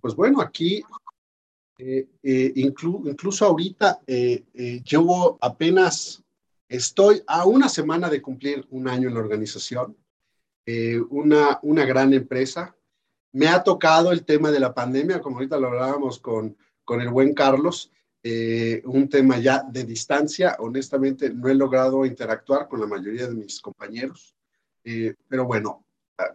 Pues bueno, aquí eh, eh, incluso ahorita eh, llevo apenas, estoy a una semana de cumplir un año en la organización, una, una gran empresa. Me ha tocado el tema de la pandemia, como ahorita lo hablábamos con, con el buen Carlos, un tema ya de distancia. Honestamente, no he logrado interactuar con la mayoría de mis compañeros, pero bueno,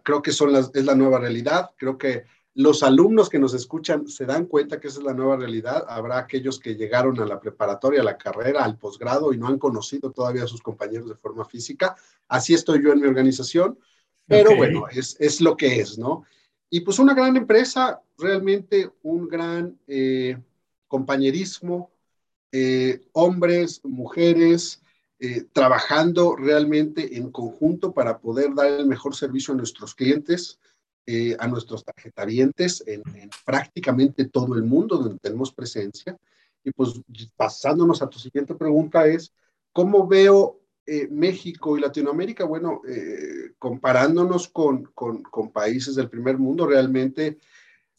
creo que es la nueva realidad. Creo que los alumnos que nos escuchan se dan cuenta que esa es la nueva realidad. Habrá aquellos que llegaron a la preparatoria, a la carrera, al posgrado y no han conocido todavía a sus compañeros de forma física. Así estoy yo en mi organización, pero bueno, es, es, lo que es, ¿no? Y pues una gran empresa, realmente un gran eh, compañerismo, eh, hombres, mujeres, eh, trabajando realmente en conjunto para poder dar el mejor servicio a nuestros clientes eh, a nuestros tarjetavientes en, prácticamente todo el mundo donde tenemos presencia. Y pues pasándonos a tu siguiente pregunta es, ¿cómo veo eh, México y Latinoamérica? Bueno, eh, comparándonos con, con, con, países del primer mundo, realmente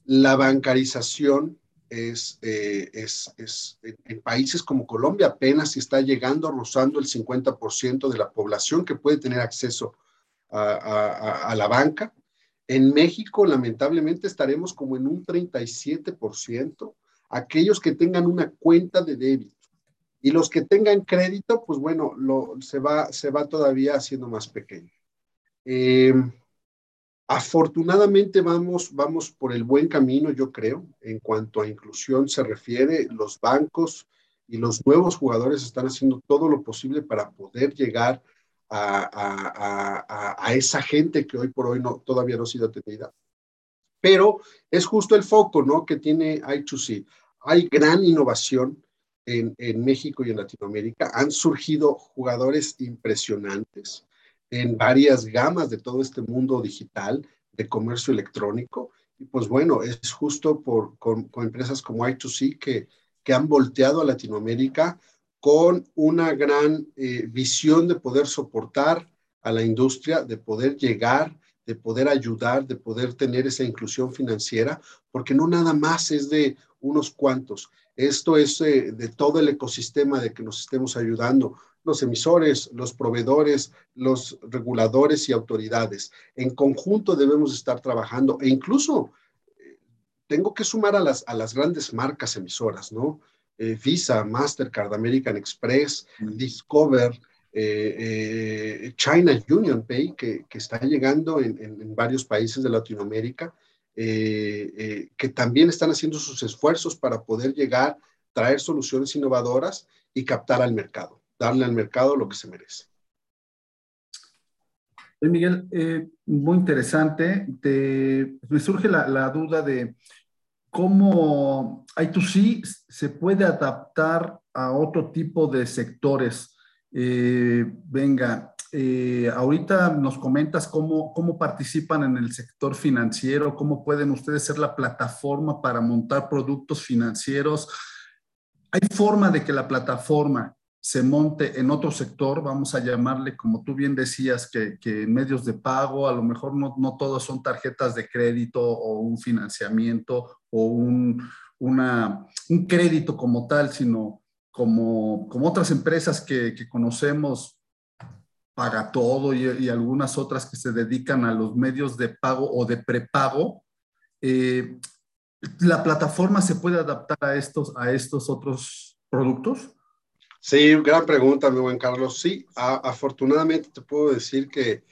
la bancarización es, es, es en, países como Colombia apenas está llegando, rozando el 50% de la población que puede tener acceso a, a, a la banca. En México, lamentablemente, estaremos como en un 37%, aquellos que tengan una cuenta de débito. Y los que tengan crédito, pues bueno, lo, se, va, se va todavía haciendo más pequeño. Em, afortunadamente vamos, vamos por el buen camino, yo creo, en cuanto a inclusión se refiere. Los bancos y los nuevos jugadores están haciendo todo lo posible para poder llegar a, esa gente que hoy por hoy no, todavía no ha sido atendida. Pero es justo el foco ¿no? que tiene I2C. Hay gran innovación en, en México y en Latinoamérica. Han surgido jugadores impresionantes en varias gamas de todo este mundo digital, de comercio electrónico. Y pues bueno, es justo por, con, empresas como I2C que, que han volteado a Latinoamérica con una gran eh, visión de poder soportar a la industria, de poder llegar, de poder ayudar, de poder tener esa inclusión financiera, porque no nada más es de unos cuantos. Esto es eh, de todo el ecosistema de que nos estemos ayudando, los emisores, los proveedores, los reguladores y autoridades. En conjunto debemos estar trabajando e incluso eh, tengo que sumar a las, a las grandes marcas emisoras, ¿no? Eh, Visa, Mastercard, American Express, mm. Discover, eh, eh, China Union Pay, que, está llegando en, varios países de Latinoamérica, que también están haciendo sus esfuerzos para poder llegar, traer soluciones innovadoras y captar al mercado, darle al mercado lo que se merece. Miguel, muy interesante. me surge la duda de cómo I2C se puede adaptar a otro tipo de sectores. Eh, venga, eh, ahorita nos comentas cómo, cómo participan en el sector financiero, cómo pueden ustedes ser la plataforma para montar productos financieros. ¿Hay forma de que la plataforma se monte en otro sector, vamos a llamarle, como tú bien decías, que, en medios de pago, a lo mejor no, no todos son tarjetas de crédito o un financiamiento o un, una, un crédito como tal, sino como, como otras empresas que, que conocemos, Paga Todo y, algunas otras que se dedican a los medios de pago o de prepago. Eh, ¿La plataforma se puede adaptar a estos, a estos otros productos? Sí, gran pregunta, mi buen Carlos. Sí, afortunadamente te puedo decir que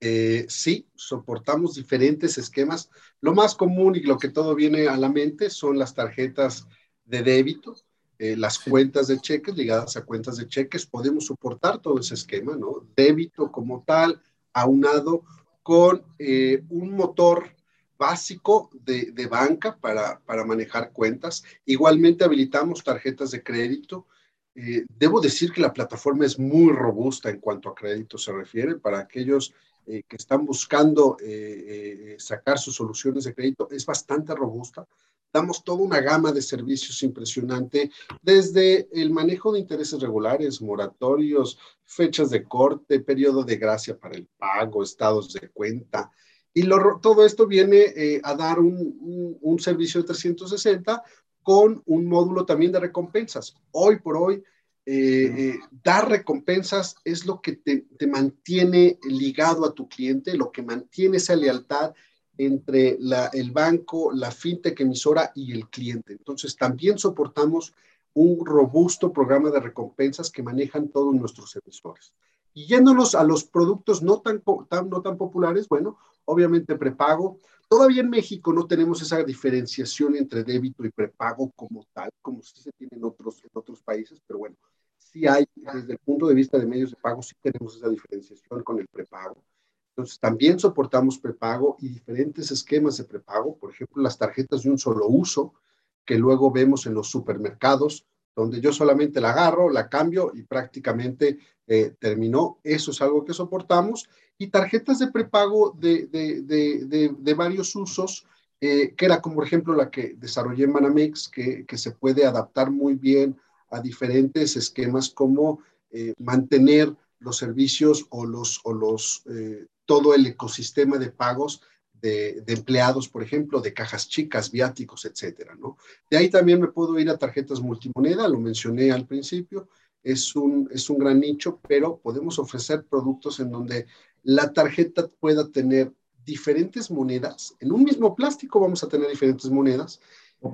eh, sí, soportamos diferentes esquemas. Lo más común y lo que todo viene a la mente son las tarjetas de débito, eh, las cuentas de cheques ligadas a cuentas de cheques. Podemos soportar todo ese esquema, ¿no? Débito como tal, aunado con eh, un motor básico de, de banca para, para manejar cuentas. Igualmente habilitamos tarjetas de crédito eh, debo decir que la plataforma es muy robusta en cuanto a crédito se refiere. Para aquellos eh, que están buscando eh, sacar sus soluciones de crédito, es bastante robusta. Damos toda una gama de servicios impresionante, desde el manejo de intereses regulares, moratorios, fechas de corte, periodo de gracia para el pago, estados de cuenta, Y todo esto viene a dar un, un, servicio de 360 con un módulo también de recompensas. Hoy por hoy, eh, eh, dar recompensas es lo que te, te, mantiene ligado a tu cliente, lo que mantiene esa lealtad entre la, el banco, la fintech emisora y el cliente. Entonces, también soportamos un robusto programa de recompensas que manejan todos nuestros emisores. Y yéndonos a los productos no tan, no tan populares, bueno, obviamente prepago. Todavía en México no tenemos esa diferenciación entre débito y prepago como tal, como sí se tiene en otros, en otros países, pero bueno, sí hay, desde el punto de vista de medios de pago, sí tenemos esa diferenciación con el prepago. Entonces, también soportamos prepago y diferentes esquemas de prepago, por ejemplo, las tarjetas de un solo uso, que luego vemos en los supermercados, donde yo solamente la agarro, la cambio y prácticamente eh, terminó. Eso es algo que soportamos. Y tarjetas de prepago de, de, de, de varios usos, eh, que era como por ejemplo la que desarrollé en Manamex, que, que se puede adaptar muy bien a diferentes esquemas como eh, mantener los servicios o los, o los todo el ecosistema de pagos de, empleados, por ejemplo, de cajas chicas, viáticos, etcétera, ¿no? De ahí también me puedo ir a tarjetas multimoneda, lo mencioné al principio, es un, es un gran nicho, pero podemos ofrecer productos en donde la tarjeta pueda tener diferentes monedas. En un mismo plástico vamos a tener diferentes monedas.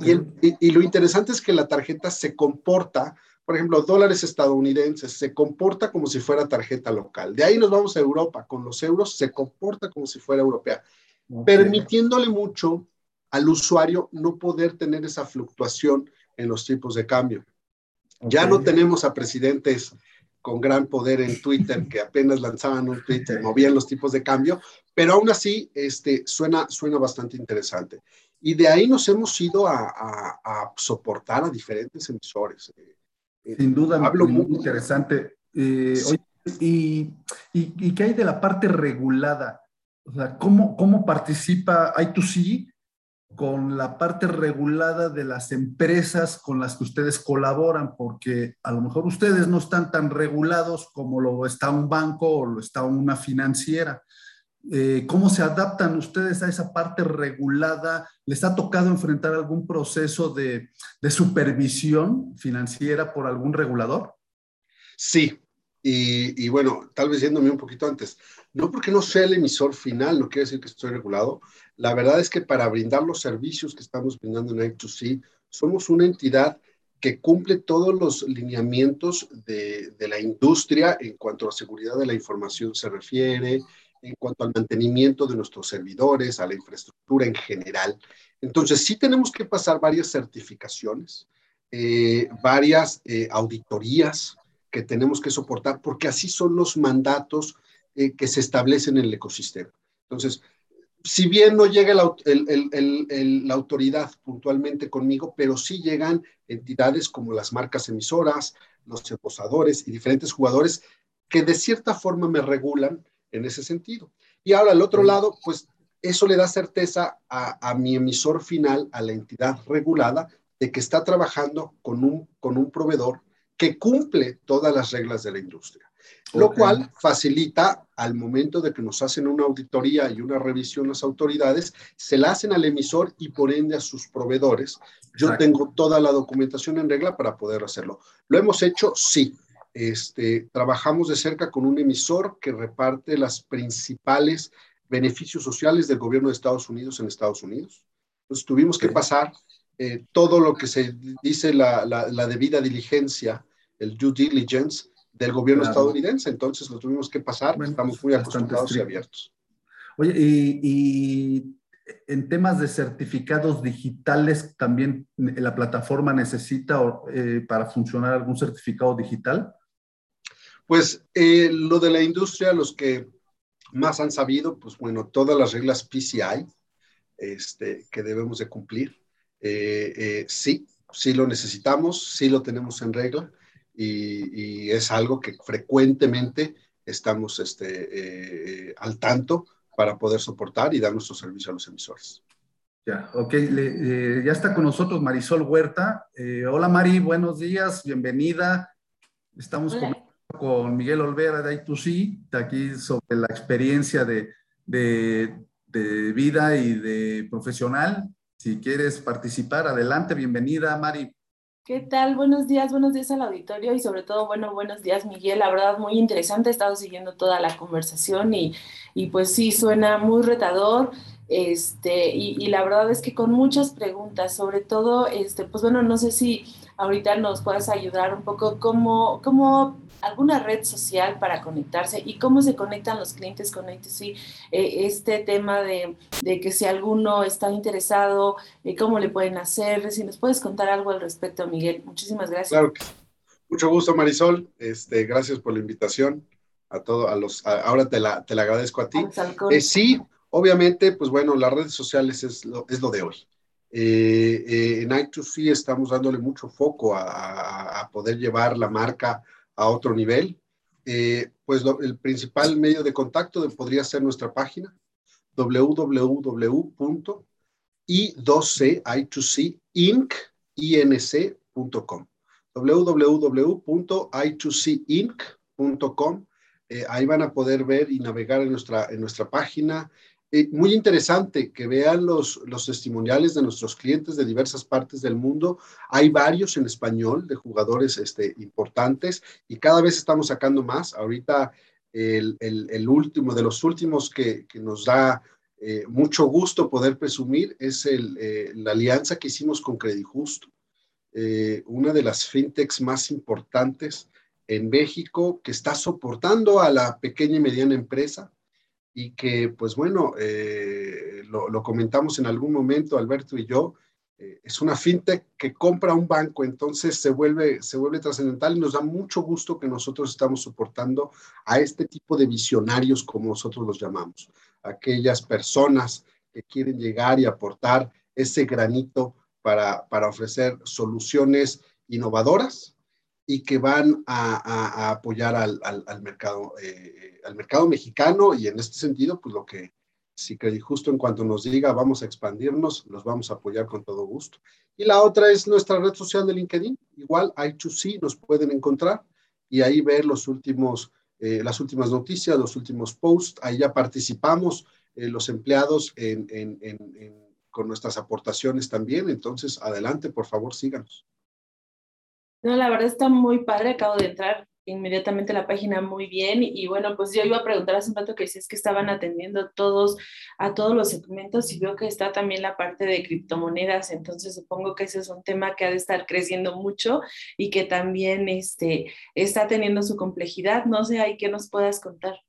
Y, y, lo interesante es que la tarjeta se comporta, por ejemplo, dólares estadounidenses, se comporta como si fuera tarjeta local. De ahí nos vamos a Europa, con los euros se comporta como si fuera europea permitiéndole mucho al usuario no poder tener esa fluctuación en los tipos de cambio. Ya no tenemos a presidentes con gran poder en Twitter que apenas lanzaban un y movían los tipos de cambio, pero aún así este, suena, suena bastante interesante. Y de ahí nos hemos ido a, soportar a diferentes emisores. Eh, Sin duda, hablo muy, interesante. Eh, y, y, ¿Y qué hay de la parte regulada? O sea, ¿cómo, cómo participa I2C con la parte regulada de las empresas con las que ustedes colaboran? Porque a lo mejor ustedes no están tan regulados como lo está un banco o lo está una financiera. Eh, ¿Cómo se adaptan ustedes a esa parte regulada? ¿Les ha tocado enfrentar algún proceso de, supervisión financiera por algún regulador? Sí, y, y, bueno, tal vez yéndome un poquito antes, no porque no sea el emisor final, no quiere decir que estoy regulado. La verdad es que para brindar los servicios que estamos brindando en I2C, somos una entidad que cumple todos los lineamientos de, la industria en cuanto a seguridad de la información se refiere, en cuanto al mantenimiento de nuestros servidores, a la infraestructura en general. Entonces, sí tenemos que pasar varias certificaciones, eh, varias eh, auditorías, que tenemos que soportar, porque así son los mandatos eh, que se establecen en el ecosistema. Entonces, si bien no llega la, la autoridad puntualmente conmigo, pero sí llegan entidades como las marcas emisoras, los emposadores y diferentes jugadores que de cierta forma me regulan en ese sentido. Y ahora, al otro lado, pues eso le da certeza a, a, mi emisor final, a la entidad regulada, de que está trabajando con un, con un proveedor que cumple todas las reglas de la industria, lo cual facilita al momento de que nos hacen una auditoría y una revisión las autoridades, se la hacen al emisor y por ende a sus proveedores. Yo tengo toda la documentación en regla para poder hacerlo. ¿Lo hemos hecho? Sí. Este, trabajamos de cerca con un emisor que reparte las principales beneficios sociales del gobierno de Estados Unidos en Estados Unidos. Entonces tuvimos que pasar eh, todo lo que se dice la, la debida diligencia el due diligence del gobierno estadounidense. Entonces lo tuvimos que pasar, estamos muy acostumbrados y abiertos. Oye, y, en temas de certificados digitales, ¿también la plataforma necesita eh, para funcionar algún certificado digital? Pues eh, lo de la industria, los que más han sabido, pues bueno, todas las reglas PCI este, que debemos de cumplir. Eh, sí, sí lo necesitamos, sí lo tenemos en regla y, es algo que frecuentemente estamos este, eh, al tanto para poder soportar y dar nuestro servicio a los emisores. Ya, ok, eh, ya está con nosotros Marisol Huerta. Eh, hola Mari, buenos días, bienvenida. Estamos con, con, Miguel Olvera de I2C, aquí sobre la experiencia de, de, de vida y de profesional. Si quieres participar, adelante, bienvenida, Mari. ¿Qué tal? Buenos días, buenos días al auditorio y sobre todo, bueno, buenos días, Miguel. La verdad, muy interesante. He estado siguiendo toda la conversación y, y pues sí, suena muy retador. Este, y, y, la verdad es que con muchas preguntas, sobre todo, este, pues bueno, no sé si ahorita nos puedas ayudar un poco cómo, cómo alguna red social para conectarse y cómo se conectan los clientes con A2C. Eh, este tema de, de, que si alguno está interesado, eh, cómo le pueden hacer, si nos puedes contar algo al respecto, Miguel. Muchísimas gracias. Claro que Mucho gusto, Marisol. Este, gracias por la invitación. A todos, a los, ahora te la, te la agradezco a ti. Eh, sí, obviamente, pues bueno, las redes sociales es lo, es lo de hoy. Eh, eh, en I2C estamos dándole mucho foco a, a, poder llevar la marca a otro nivel. Eh, pues el principal medio de contacto podría ser nuestra página www.i2cinc.com www.i2cinc.com eh, ahí van a poder ver y navegar en nuestra, en nuestra página eh, muy interesante que vean los, los testimoniales de nuestros clientes de diversas partes del mundo. Hay varios en español de jugadores este, importantes y cada vez estamos sacando más. Ahorita el, el, el último, de los últimos que, que nos da eh, mucho gusto poder presumir es el, eh, la alianza que hicimos con Credijusto, eh, una de las fintechs más importantes en México que está soportando a la pequeña y mediana empresa y que, pues bueno, eh, lo, comentamos en algún momento, Alberto y yo, eh, es una fintech que compra un banco, entonces se vuelve, se vuelve trascendental y nos da mucho gusto que nosotros estamos soportando a este tipo de visionarios, como nosotros los llamamos, aquellas personas que quieren llegar y aportar ese granito para, para ofrecer soluciones innovadoras y que van a, a, a apoyar al, al, al mercado, eh, al mercado mexicano y en este sentido, pues lo que si que justo en cuanto nos diga vamos a expandirnos, los vamos a apoyar con todo gusto. Y la otra es nuestra red social de LinkedIn, igual I2C nos pueden encontrar y ahí ver los últimos, eh, las últimas noticias, los últimos posts, ahí ya participamos eh, los empleados en, en, en, con nuestras aportaciones también, entonces adelante, por favor, síganos. No, la verdad está muy padre, acabo de entrar inmediatamente la página muy bien y bueno, pues yo iba a preguntar hace un rato que si es que estaban atendiendo todos a todos los segmentos y veo que está también la parte de criptomonedas, entonces supongo que ese es un tema que ha de estar creciendo mucho y que también este, está teniendo su complejidad, no sé, ahí que nos puedas contar.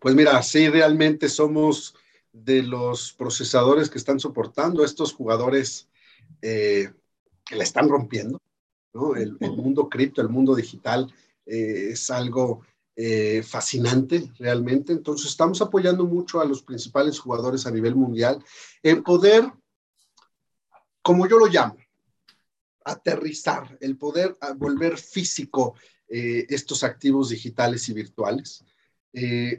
Pues mira, sí, realmente somos de los procesadores que están soportando a estos jugadores eh, que la están rompiendo, El, mundo cripto, el mundo digital eh, es algo eh, fascinante realmente. Entonces estamos apoyando mucho a los principales jugadores a nivel mundial en poder, como yo lo llamo, aterrizar, el poder volver físico eh, estos activos digitales y virtuales.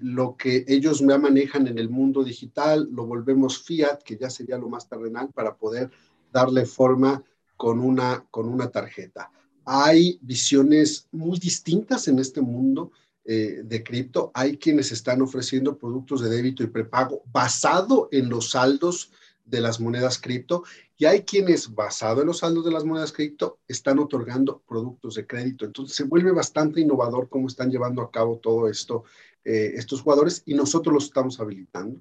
Lo que ellos manejan en el mundo digital, lo volvemos fiat, que ya sería lo más terrenal, para poder darle forma con una, con una tarjeta. Hay visiones muy distintas en este mundo eh, de cripto. Hay quienes están ofreciendo productos de débito y prepago basado en los saldos de las monedas cripto y hay quienes basado en los saldos de las monedas cripto están otorgando productos de crédito. Entonces se vuelve bastante innovador cómo están llevando a cabo todo esto eh, estos jugadores y nosotros los estamos habilitando.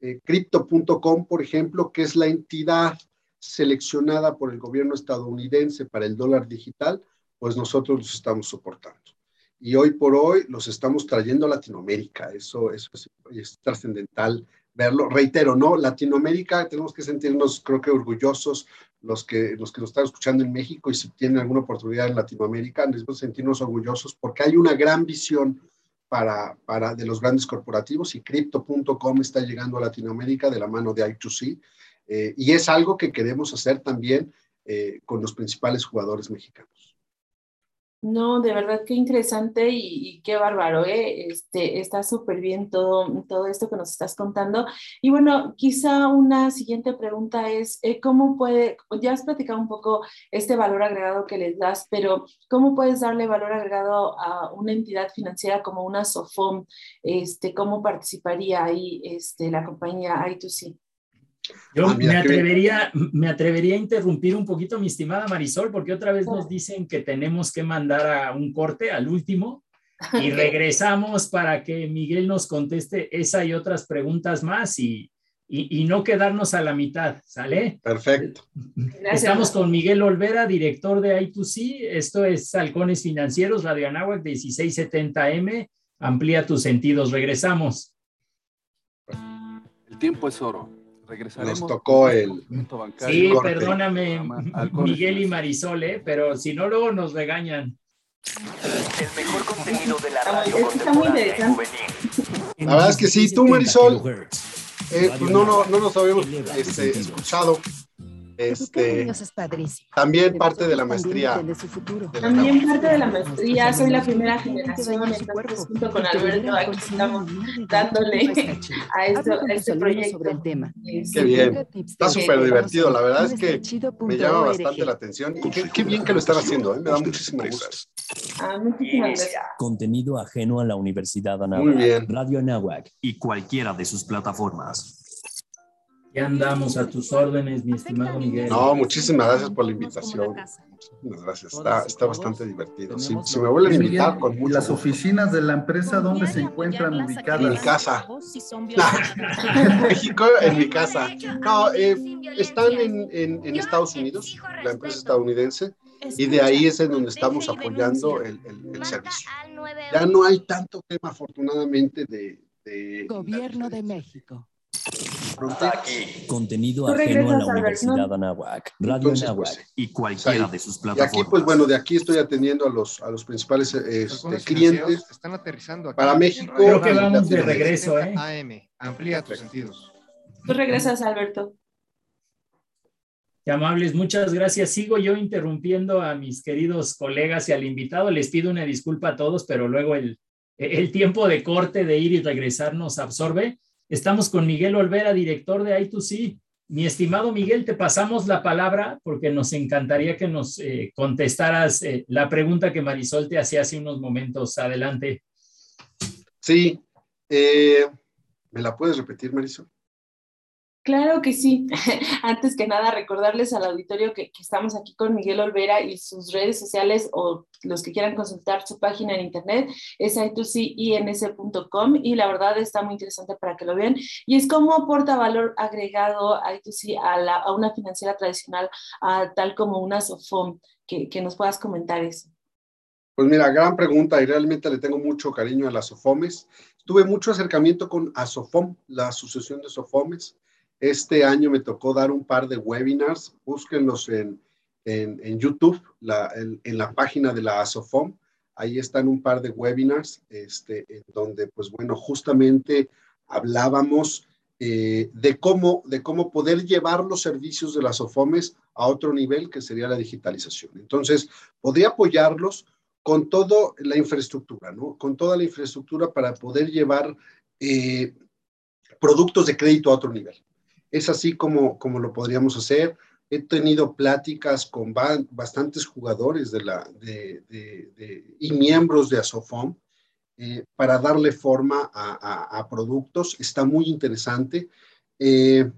Eh, Crypto.com, por ejemplo, que es la entidad seleccionada por el gobierno estadounidense para el dólar digital, pues nosotros los estamos soportando. Y hoy por hoy los estamos trayendo a Latinoamérica. Eso, eso es, es trascendental verlo. Reitero, ¿no? Latinoamérica tenemos que sentirnos, creo que orgullosos los que, los que nos están escuchando en México y si tienen alguna oportunidad en Latinoamérica, necesitamos sentirnos orgullosos porque hay una gran visión para, para de los grandes corporativos y Crypto.com está llegando a Latinoamérica de la mano de I2C. Eh, y es algo que queremos hacer también eh, con los principales jugadores mexicanos. No, de verdad qué interesante y, qué bárbaro, ¿eh? Este, está súper bien todo, todo esto que nos estás contando. Y bueno, quizá una siguiente pregunta es, eh, ¿cómo puede, ya has platicado un poco este valor agregado que les das, pero ¿cómo puedes darle valor agregado a una entidad financiera como una SOFOM? Este, ¿Cómo participaría ahí este, la compañía I2C? Yo ah, me, atrevería, me atrevería a interrumpir un poquito, mi estimada Marisol, porque otra vez nos dicen que tenemos que mandar a un corte al último y regresamos para que Miguel nos conteste esa y otras preguntas más y, y, no quedarnos a la mitad, ¿sale? Perfecto. Estamos con Miguel Olvera, director de I2C. Esto es Halcones Financieros, Radio Anáhuac 1670M. Amplía tus sentidos. Regresamos. El tiempo es oro nos tocó el. Sí, perdóname, Miguel y Marisol, ¿eh? pero si no, luego nos regañan. El mejor contenido de la radio La verdad es que sí, tú, Marisol, eh, pues no, no, no nos habíamos este, escuchado. Este, también parte de la maestría. también parte de la maestría, soy la primera generación, entonces junto con Alberto aquí estamos dándole a, esto, a este proyecto. Qué bien, está súper divertido, la verdad es que me llama bastante la atención y qué, bien que lo están haciendo, ¿eh? me da muchísimo gusto. Ah, muchísimas gracias. Contenido ajeno a la Universidad Anáhuac, Radio Anáhuac y cualquiera de sus plataformas. Ya andamos a tus órdenes, mi estimado Miguel. No, muchísimas gracias por la invitación. Muchísimas gracias. Está, está bastante divertido. Si, me vuelven a invitar, con mucho ¿Las oficinas de la empresa dónde se encuentran ubicadas? En mi casa. en México, en mi casa. No, eh, están en, en, Estados Unidos, la empresa estadounidense, y de ahí es en donde estamos apoyando el, el, servicio. Ya no hay tanto tema, afortunadamente, de... de Gobierno de México. Aquí. Contenido ajeno a la Universidad Anáhuac, Radio Anáhuac pues, y cualquiera de sus plataformas. Y aquí, pues bueno, de aquí estoy atendiendo a los, a los principales este, clientes. Están aterrizando aquí. Para México. Creo que vamos de regreso, ¿eh? AM, amplía tus sentidos. Tú regresas, Alberto. Qué amables, muchas gracias. Sigo yo interrumpiendo a mis queridos colegas y al invitado. Les pido una disculpa a todos, pero luego el, el tiempo de corte de ir y regresar nos absorbe. Estamos con Miguel Olvera, director de I2C. Mi estimado Miguel, te pasamos la palabra porque nos encantaría que nos eh, contestaras eh, la pregunta que Marisol te hacía hace unos momentos. Adelante. Sí. Eh, ¿Me la puedes repetir, Marisol? Claro que sí. Antes que nada, recordarles al auditorio que, estamos aquí con Miguel Olvera y sus redes sociales o los que quieran consultar su página en internet es i2cins.com y la verdad está muy interesante para que lo vean. Y es cómo aporta valor agregado I2C a, a una financiera tradicional, tal como una SOFOM, que, nos puedas comentar eso. Pues mira, gran pregunta y realmente le tengo mucho cariño a las SOFOMES. Tuve mucho acercamiento con ASOFOM, la Asociación de SOFOMES este año me tocó dar un par de webinars, búsquenlos en, en, YouTube, en, la página de la ASOFOM. Ahí están un par de webinars, este, en donde, pues bueno, justamente hablábamos eh, de, cómo, de cómo poder llevar los servicios de las ASOFOMES a otro nivel, que sería la digitalización. Entonces, podría apoyarlos con toda la infraestructura, ¿no? Con toda la infraestructura para poder llevar eh, productos de crédito a otro nivel. Es así como, como lo podríamos hacer. He tenido pláticas con bastantes jugadores de la, de, y miembros de Asofom eh, para darle forma a, productos. Está muy interesante. Eh,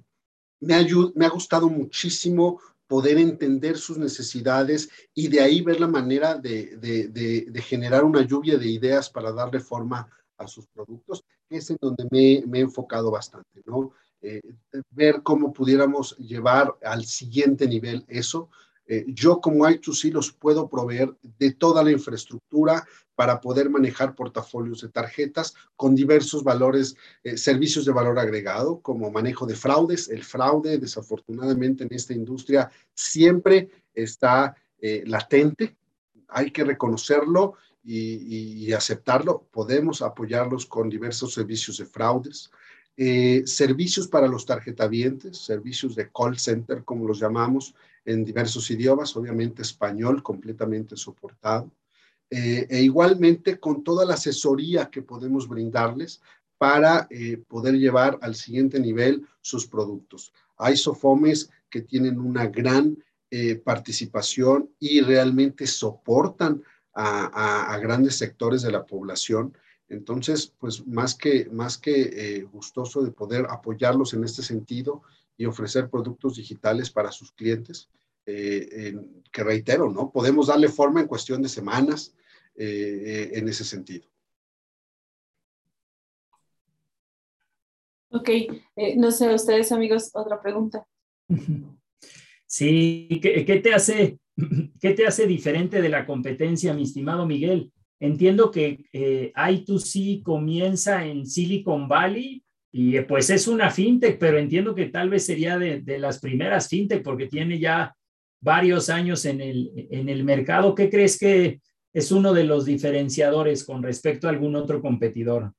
me, me ha gustado muchísimo poder entender sus necesidades y de ahí ver la manera de, de, generar una lluvia de ideas para darle forma a sus productos, es en donde me, me he enfocado bastante, ¿no? Eh, ver cómo pudiéramos llevar al siguiente nivel eso. Eh, yo como I2C los puedo proveer de toda la infraestructura para poder manejar portafolios de tarjetas con diversos valores, eh, servicios de valor agregado, como manejo de fraudes. El fraude, desafortunadamente, en esta industria siempre está latente. Hay que reconocerlo y, y aceptarlo. Podemos apoyarlos con diversos servicios de fraudes. Eh, servicios para los tarjetavientes, servicios de call center, como los llamamos, en diversos idiomas, obviamente español completamente soportado. eh, e igualmente con toda la asesoría que podemos brindarles para eh, poder llevar al siguiente nivel sus productos. Hay SOFOMES que tienen una gran eh, participación y realmente soportan a, grandes sectores de la población. Entonces, pues más que, más que gustoso de poder apoyarlos en este sentido y ofrecer productos digitales para sus clientes, que reitero, ¿no? Podemos darle forma en cuestión de semanas, eh, en ese sentido. Ok, eh, no sé, ustedes amigos, otra pregunta. Sí, ¿qué, te hace, ¿qué te hace diferente de la competencia, mi estimado Miguel? Entiendo que eh, I2C comienza en Silicon Valley y pues es una fintech, pero entiendo que tal vez sería de, de, las primeras fintech porque tiene ya varios años en el, en el mercado. ¿Qué crees que es uno de los diferenciadores con respecto a algún otro competidor?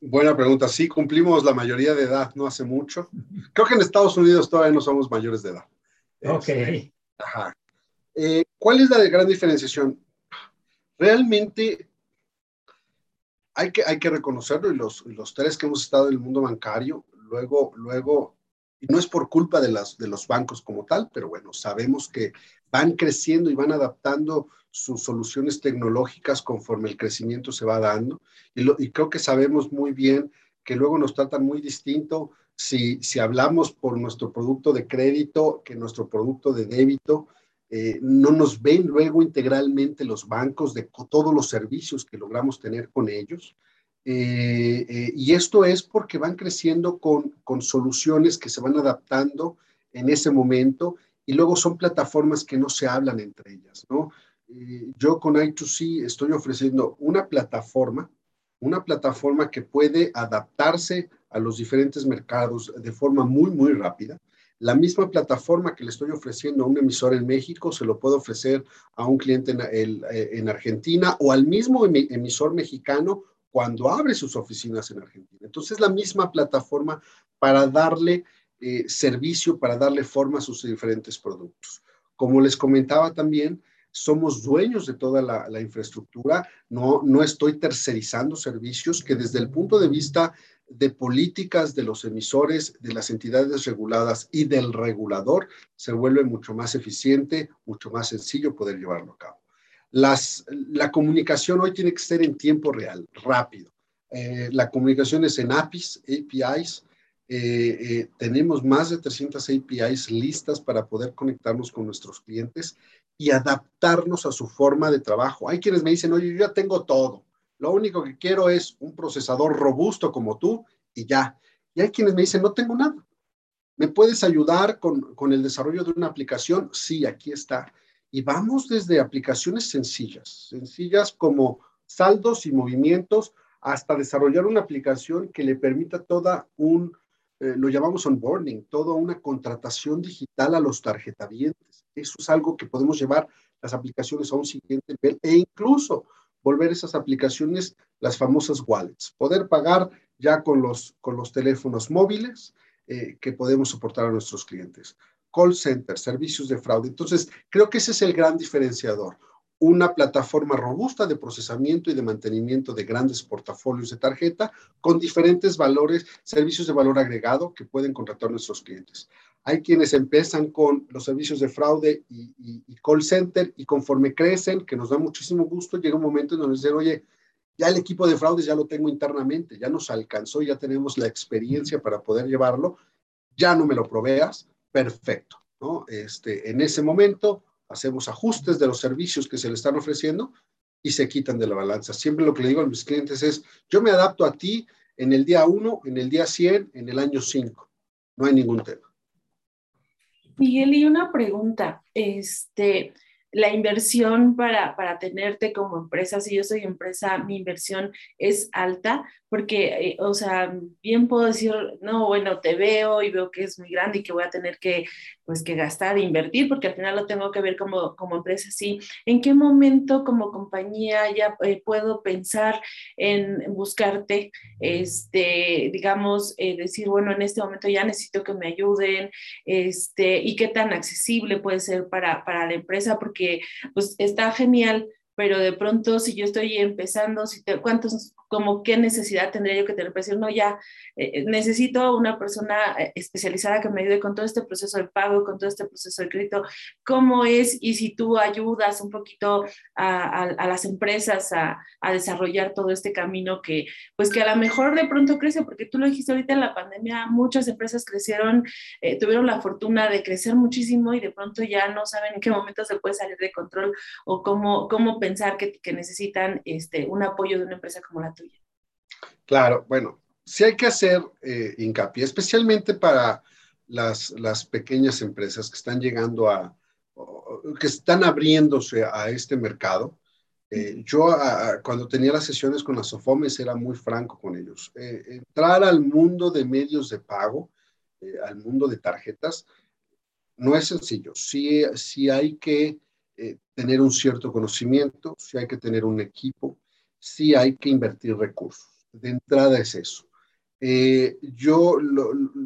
Buena pregunta. Sí, cumplimos la mayoría de edad, no hace mucho. Creo que en Estados Unidos todavía no somos mayores de edad. Ok. Este, ajá. Eh, ¿Cuál es la gran diferenciación? Realmente hay que, hay que reconocerlo y los, los tres que hemos estado en el mundo bancario, luego, luego no es por culpa de, las, de los bancos como tal, pero bueno, sabemos que van creciendo y van adaptando sus soluciones tecnológicas conforme el crecimiento se va dando. Y, y creo que sabemos muy bien que luego nos tratan muy distinto si, si hablamos por nuestro producto de crédito que nuestro producto de débito. Eh, no nos ven luego integralmente los bancos de todos los servicios que logramos tener con ellos. Eh, eh, y esto es porque van creciendo con, con soluciones que se van adaptando en ese momento y luego son plataformas que no se hablan entre ellas, ¿no? Yo con I2C estoy ofreciendo una plataforma, una plataforma que puede adaptarse a los diferentes mercados de forma muy, muy rápida. La misma plataforma que le estoy ofreciendo a un emisor en México se lo puedo ofrecer a un cliente en, en Argentina o al mismo emisor mexicano cuando abre sus oficinas en Argentina. Entonces, la misma plataforma para darle eh, servicio, para darle forma a sus diferentes productos. Como les comentaba también, somos dueños de toda la, infraestructura, no, no estoy tercerizando servicios que desde el punto de vista de políticas de los emisores, de las entidades reguladas y del regulador, se vuelve mucho más eficiente, mucho más sencillo poder llevarlo a cabo la comunicación hoy tiene que ser en tiempo real, rápido. Eh, la comunicación es en APIs, APIs. Eh, eh, tenemos más de 300 APIs listas para poder conectarnos con nuestros clientes y adaptarnos a su forma de trabajo. Hay quienes me dicen, oye, yo ya tengo todo. Lo único que quiero es un procesador robusto como tú y ya. Y hay quienes me dicen, no tengo nada. ¿Me puedes ayudar con, con el desarrollo de una aplicación? Sí, aquí está. Y vamos desde aplicaciones sencillas, sencillas como saldos y movimientos, hasta desarrollar una aplicación que le permita toda un, eh, lo llamamos onboarding, toda una contratación digital a los tarjetavientes. Eso es algo que podemos llevar las aplicaciones a un siguiente nivel e incluso volver esas aplicaciones las famosas wallets, poder pagar ya con los, con los teléfonos móviles eh, que podemos soportar a nuestros clientes call center, servicios de fraude. Entonces, creo que ese es el gran diferenciador. Una plataforma robusta de procesamiento y de mantenimiento de grandes portafolios de tarjeta con diferentes valores, servicios de valor agregado que pueden contratar nuestros clientes. Hay quienes empiezan con los servicios de fraude y, call center y conforme crecen, que nos da muchísimo gusto, llega un momento en donde dicen, oye, ya el equipo de fraudes ya lo tengo internamente, ya nos alcanzó, ya tenemos la experiencia para poder llevarlo, ya no me lo proveas, perfecto. ¿no? Este, en ese momento hacemos ajustes de los servicios que se le están ofreciendo y se quitan de la balanza. Siempre lo que le digo a mis clientes es, yo me adapto a ti en el día 1, en el día 100, en el año 5. No hay ningún tema. Miguel, y una pregunta. Este, la inversión para, para tenerte como empresa, si yo soy empresa, mi inversión es alta, porque, eh, o sea, bien puedo decir, no, bueno, te veo y veo que es muy grande y que voy a tener que, pues, que gastar, e invertir, porque al final lo tengo que ver como, como empresa, sí. ¿En qué momento como compañía ya eh, puedo pensar en buscarte, este, digamos, eh, decir, bueno, en este momento ya necesito que me ayuden, este, y qué tan accesible puede ser para, para la empresa? Porque, pues, está genial pero de pronto si yo estoy empezando, si te, ¿cuántos como qué necesidad tendría yo que tener presión, no, ya eh, eh, necesito una persona eh, especializada que me ayude con todo este proceso de pago, con todo este proceso de crédito, cómo es y si tú ayudas un poquito a, a, las empresas a, a, desarrollar todo este camino que, pues que a lo mejor de pronto crece, porque tú lo dijiste ahorita en la pandemia, muchas empresas crecieron, tuvieron la fortuna de crecer muchísimo y de pronto ya no saben en qué momento se puede salir de control o cómo, cómo pensar que, que necesitan este, un apoyo de una empresa como la tuya. Claro, bueno, sí hay que hacer eh, hincapié, especialmente para las, las, pequeñas empresas que están llegando a, que están abriéndose a este mercado. Eh, yo cuando tenía las sesiones con las SOFOMES era muy franco con ellos. Eh, entrar al mundo de medios de pago, al mundo de tarjetas, no es sencillo. Sí, sí hay que tener un cierto conocimiento, sí hay que tener un equipo, sí hay que invertir recursos de entrada es eso. Eh, yo,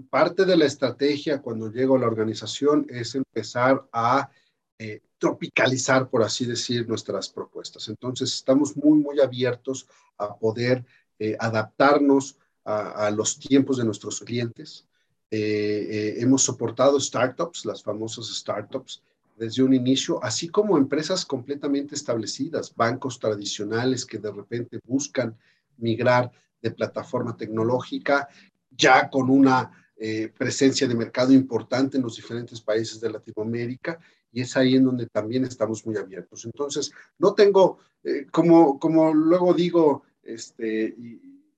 parte de la estrategia cuando llego a la organización es empezar a eh, tropicalizar, por así decir, nuestras propuestas. Entonces, estamos muy, muy abiertos a poder eh, adaptarnos a, los tiempos de nuestros clientes. hemos soportado startups, las famosas startups, desde un inicio, así como empresas completamente establecidas, bancos tradicionales que de repente buscan migrar de plataforma tecnológica, ya con una eh, presencia de mercado importante en los diferentes países de Latinoamérica, y es ahí en donde también estamos muy abiertos. Entonces, no tengo, eh, como, como luego digo, este,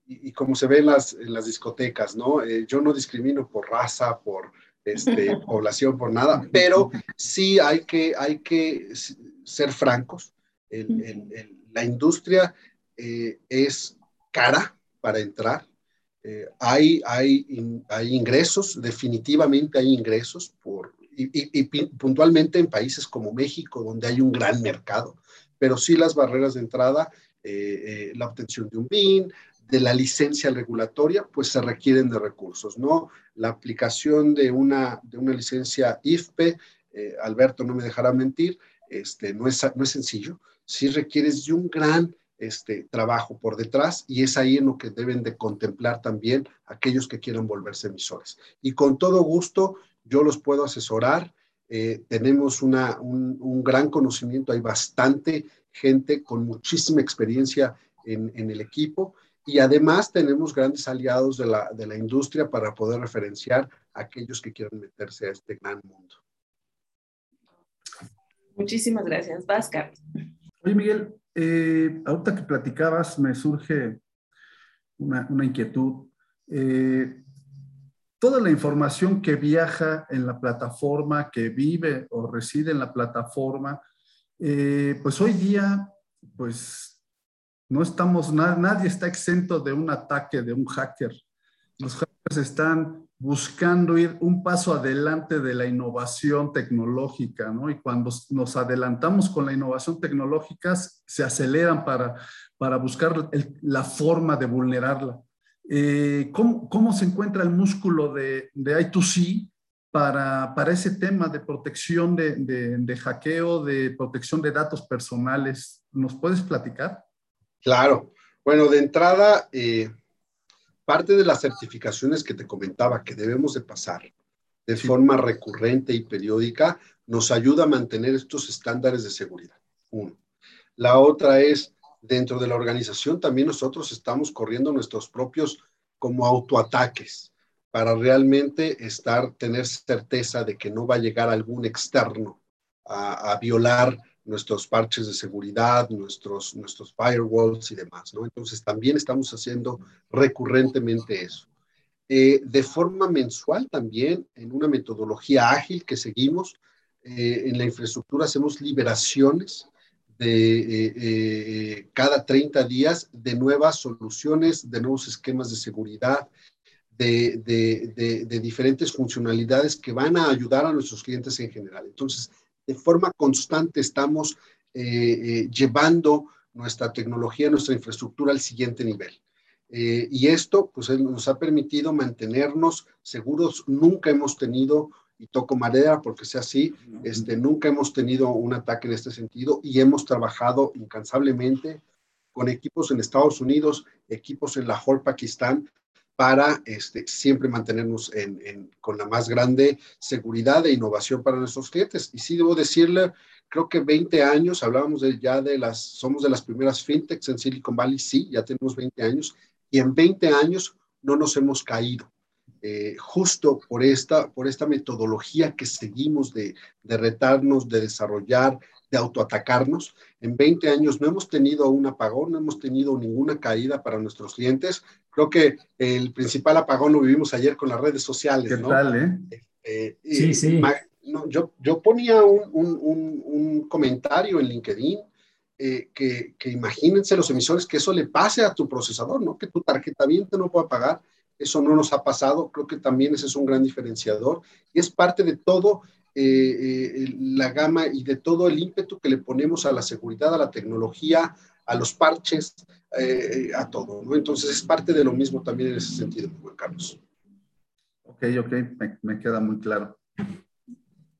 y, como se ve en las, en las discotecas, ¿no? Eh, yo no discrimino por raza, por este, población, por nada, pero sí hay que, hay que ser francos. la industria es cara para entrar. Eh, hay, hay, hay ingresos, definitivamente hay ingresos, por, y, puntualmente en países como México, donde hay un gran mercado, pero sí las barreras de entrada, eh, eh, la obtención de un BIN, de la licencia regulatoria, pues se requieren de recursos, ¿no? La aplicación de una, de una licencia IFPE, Alberto no me dejará mentir, este, no, es, no es sencillo, sí requieres de un gran este trabajo por detrás y es ahí en lo que deben de contemplar también aquellos que quieran volverse emisores. Y con todo gusto yo los puedo asesorar. Eh, tenemos una, un, gran conocimiento, hay bastante gente con muchísima experiencia en, en, el equipo y además tenemos grandes aliados de la, de la industria para poder referenciar a aquellos que quieran meterse a este gran mundo. Muchísimas gracias. Vázquez. Oye, Miguel, eh, ahorita que platicabas, me surge una, inquietud. Eh, toda la información que viaja en la plataforma, que vive o reside en la plataforma, eh, pues hoy día, pues no estamos, nadie está exento de un ataque de un hacker. Los están buscando ir un paso adelante de la innovación tecnológica, ¿no? Y cuando nos adelantamos con la innovación tecnológica, se aceleran para, para buscar la forma de vulnerarla. Eh, ¿cómo, ¿cómo, se encuentra el músculo de, de I2C para, para, ese tema de protección de, de, hackeo, de protección de datos personales? ¿Nos puedes platicar? Claro. Bueno, de entrada, eh, parte de las certificaciones que te comentaba que debemos de pasar de forma recurrente y periódica nos ayuda a mantener estos estándares de seguridad. Uno. La otra es, dentro de la organización también nosotros estamos corriendo nuestros propios como autoataques para realmente estar, tener certeza de que no va a llegar algún externo a, a violar nuestros parches de seguridad, nuestros, nuestros firewalls y demás, ¿no? Entonces también estamos haciendo recurrentemente eso. Eh, de forma mensual también, en una metodología ágil que seguimos, eh, en la infraestructura hacemos liberaciones de eh, cada 30 días de nuevas soluciones, de nuevos esquemas de seguridad, de, de, de, diferentes funcionalidades que van a ayudar a nuestros clientes en general. Entonces, de forma constante estamos eh, eh, llevando nuestra tecnología, nuestra infraestructura al siguiente nivel. Eh, y esto pues nos ha permitido mantenernos seguros. Nunca hemos tenido y toco madera porque sea así, este, nunca hemos tenido un ataque en este sentido y hemos trabajado incansablemente con equipos en Estados Unidos, equipos en Lahore, Pakistán, para este, siempre mantenernos en, con la más grande seguridad e innovación para nuestros clientes. Y sí debo decirle, creo que 20 años, hablábamos de, ya de las, somos de las primeras fintechs en Silicon Valley, sí, ya tenemos 20 años, y en 20 años no nos hemos caído. Eh, justo por esta, por esta metodología que seguimos de, de retarnos, de desarrollar, de autoatacarnos. En 20 años no hemos tenido un apagón, no hemos tenido ninguna caída para nuestros clientes. Creo que el principal apagón lo vivimos ayer con las redes sociales. ¿Qué tal, eh? eh sí, sí. yo, yo ponía un, un, un, comentario en LinkedIn eh, que, que, imagínense los emisores que eso le pase a tu procesador, ¿no? Que tu tarjeta viente no pueda pagar. Eso no nos ha pasado. Creo que también ese es un gran diferenciador y es parte de todo eh, eh, la gama y de todo el ímpetu que le ponemos a la seguridad, a la tecnología, a los parches, eh, a todo. ¿no? Entonces es parte de lo mismo también en ese sentido, Juan Carlos. Ok, ok, me, queda muy claro.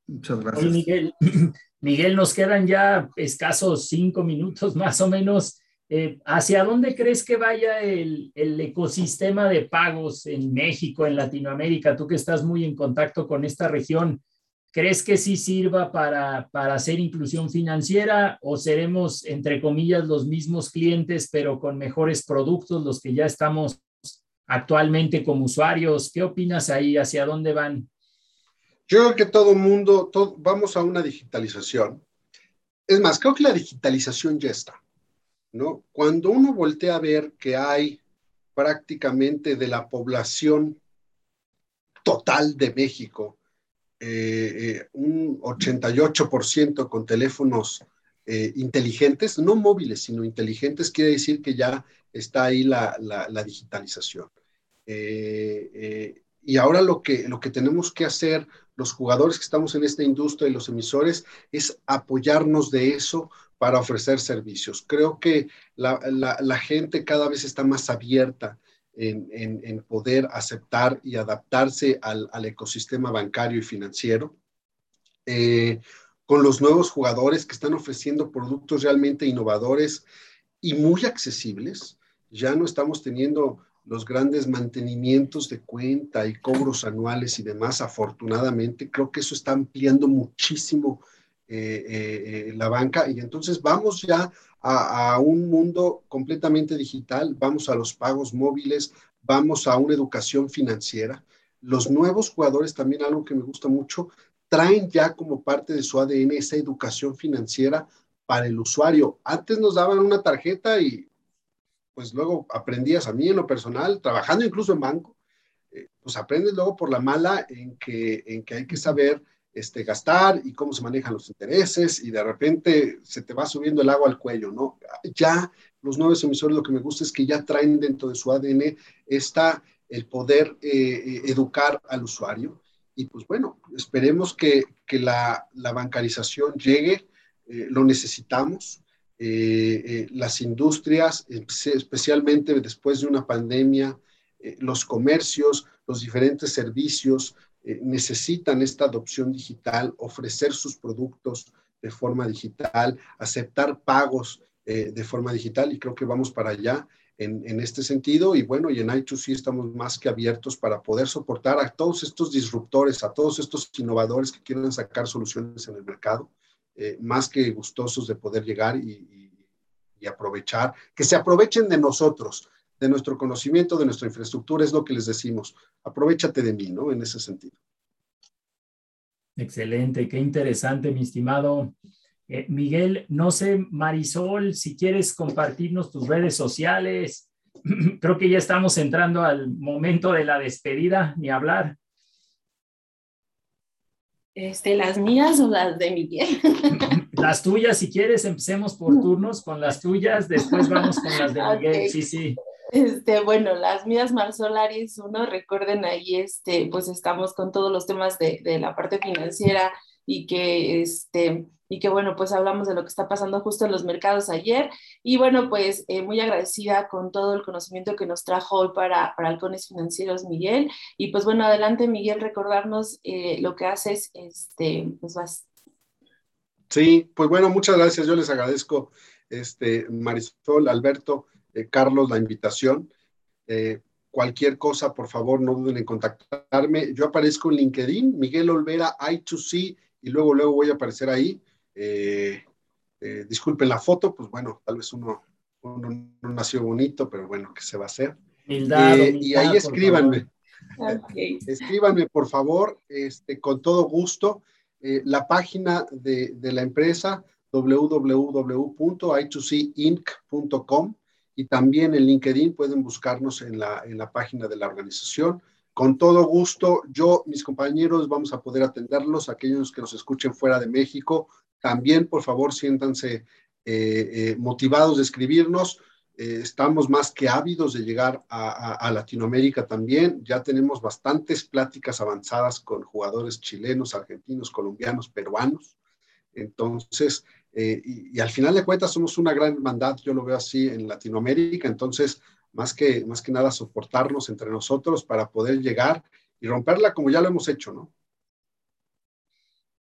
Muchas gracias. Miguel, Miguel, nos quedan ya escasos cinco minutos más o menos. ¿Hacia dónde crees que vaya el, el, ecosistema de pagos en México, en Latinoamérica? Tú que estás muy en contacto con esta región, ¿Crees que sí sirva para, para hacer inclusión financiera o seremos, entre comillas, los mismos clientes, pero con mejores productos, los que ya estamos actualmente como usuarios? ¿Qué opinas ahí? ¿Hacia dónde van? Yo creo que todo mundo, todo, vamos a una digitalización. Es más, creo que la digitalización ya está, ¿no? Cuando uno voltea a ver que hay prácticamente de la población total de México, eh, eh, un 88% con teléfonos eh, inteligentes, no móviles, sino inteligentes, quiere decir que ya está ahí la, la, digitalización. y ahora lo que, lo que tenemos que hacer los jugadores que estamos en esta industria y los emisores es apoyarnos de eso para ofrecer servicios. Creo que la, la gente cada vez está más abierta en, poder aceptar y adaptarse al, ecosistema bancario y financiero. Eh, con los nuevos jugadores que están ofreciendo productos realmente innovadores y muy accesibles. Ya no estamos teniendo los grandes mantenimientos de cuenta y cobros anuales y demás, afortunadamente. Creo que eso está ampliando muchísimo eh, eh, la banca y entonces vamos ya a, un mundo completamente digital, vamos a los pagos móviles, vamos a una educación financiera. Los nuevos jugadores, también algo que me gusta mucho, traen ya como parte de su ADN esa educación financiera para el usuario. Antes nos daban una tarjeta y pues luego aprendías a mí en lo personal, trabajando incluso en banco, eh, pues aprendes luego por la mala en que, en que hay que saber este, gastar y cómo se manejan los intereses y de repente se te va subiendo el agua al cuello, ¿no? Ya los nuevos emisores lo que me gusta es que ya traen dentro de su ADN está el poder eh, eh, educar al usuario y pues bueno, esperemos que, que la, la, bancarización llegue, eh, lo necesitamos. las industrias, especialmente después de una pandemia, los comercios, los diferentes servicios, eh, necesitan esta adopción digital, ofrecer sus productos de forma digital, aceptar pagos eh, de forma digital y creo que vamos para allá en, en, este sentido. Y bueno, y en I2C estamos más que abiertos para poder soportar a todos estos disruptores, a todos estos innovadores que quieren sacar soluciones en el mercado, eh, más que gustosos de poder llegar y, y aprovechar, que se aprovechen de nosotros, de nuestro conocimiento, de nuestra infraestructura, es lo que les decimos. Aprovechate de mí, ¿no? En ese sentido. Excelente, qué interesante, mi estimado eh, Miguel. No sé, Marisol, si quieres compartirnos tus redes sociales. Creo que ya estamos entrando al momento de la despedida, ni hablar. Este, las mías o las de Miguel. Las tuyas, si quieres, empecemos por turnos con las tuyas, después vamos con las de Miguel. Sí, sí. Este, bueno, las mías Marsolaris, uno, recuerden ahí, este, pues estamos con todos los temas de, de la parte financiera y que este, y que bueno, pues hablamos de lo que está pasando justo en los mercados ayer. Y bueno, pues eh, muy agradecida con todo el conocimiento que nos trajo hoy para, para Halcones Financieros, Miguel. Y pues bueno, adelante, Miguel, recordarnos eh, lo que haces, este, pues vas. Sí, pues bueno, muchas gracias. Yo les agradezco, este, Marisol, Alberto, eh, Carlos, la invitación. cualquier cosa, por favor, no duden en contactarme. Yo aparezco en LinkedIn, Miguel Olvera, I2C, y luego, luego voy a aparecer ahí. Eh, eh, disculpen la foto, pues bueno, tal vez uno, no nació bonito, pero bueno, ¿qué se va a hacer? Eh, y ahí escríbanme. Escríbanme, por favor, este, con todo gusto. la página de, de la empresa www.i2cinc.com y también en LinkedIn pueden buscarnos en la, en la página de la organización. Con todo gusto, yo, mis compañeros, vamos a poder atenderlos, aquellos que nos escuchen fuera de México, también, por favor, siéntanse eh, eh, motivados de escribirnos. Eh, estamos más que ávidos de llegar a, Latinoamérica también. Ya tenemos bastantes pláticas avanzadas con jugadores chilenos, argentinos, colombianos, peruanos. Entonces, y, y, al final de cuentas somos una gran hermandad, yo lo veo así en Latinoamérica. Entonces, más que, más que nada, soportarnos entre nosotros para poder llegar y romperla como ya lo hemos hecho, ¿no?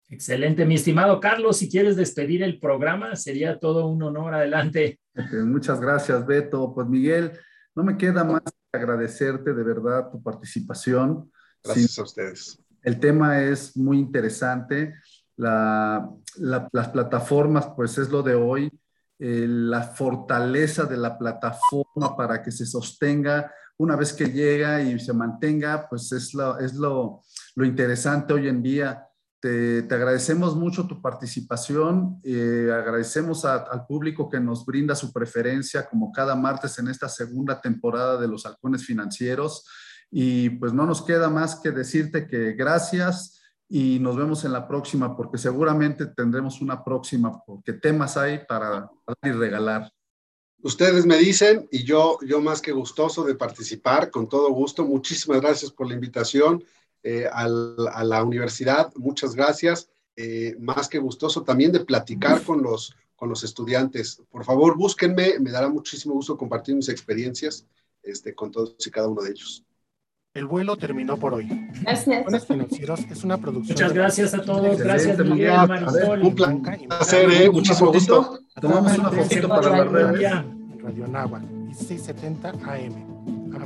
Excelente, mi estimado Carlos, si quieres despedir el programa, sería todo un honor. Adelante. Muchas gracias, Beto. Pues Miguel, no me queda más que agradecerte de verdad tu participación. Gracias a ustedes. El tema es muy interesante. Las plataformas, pues es lo de hoy. Eh, la fortaleza de la plataforma para que se sostenga una vez que llega y se mantenga, pues es lo, es lo, lo interesante hoy en día te, agradecemos mucho tu participación, eh, agradecemos al público que nos brinda su preferencia como cada martes en esta segunda temporada de los halcones financieros y pues no nos queda más que decirte que gracias y nos vemos en la próxima porque seguramente tendremos una próxima porque temas hay para dar y regalar. Ustedes me dicen y yo, yo más que gustoso de participar, con todo gusto. Muchísimas gracias por la invitación. Eh, a la universidad. Muchas gracias. Eh, más que gustoso también de platicar con los, con los estudiantes. Por favor, búsquenme, me dará muchísimo gusto compartir mis experiencias este, con todos y cada uno de ellos. El vuelo terminó por hoy. Gracias. Financieros es una producción. Muchas gracias a todos. Gracias, Miguel, Marisol. Un placer, ¿eh? muchísimo gusto. Tomamos una fotito para la red. Radio Nahua, 1670 AM.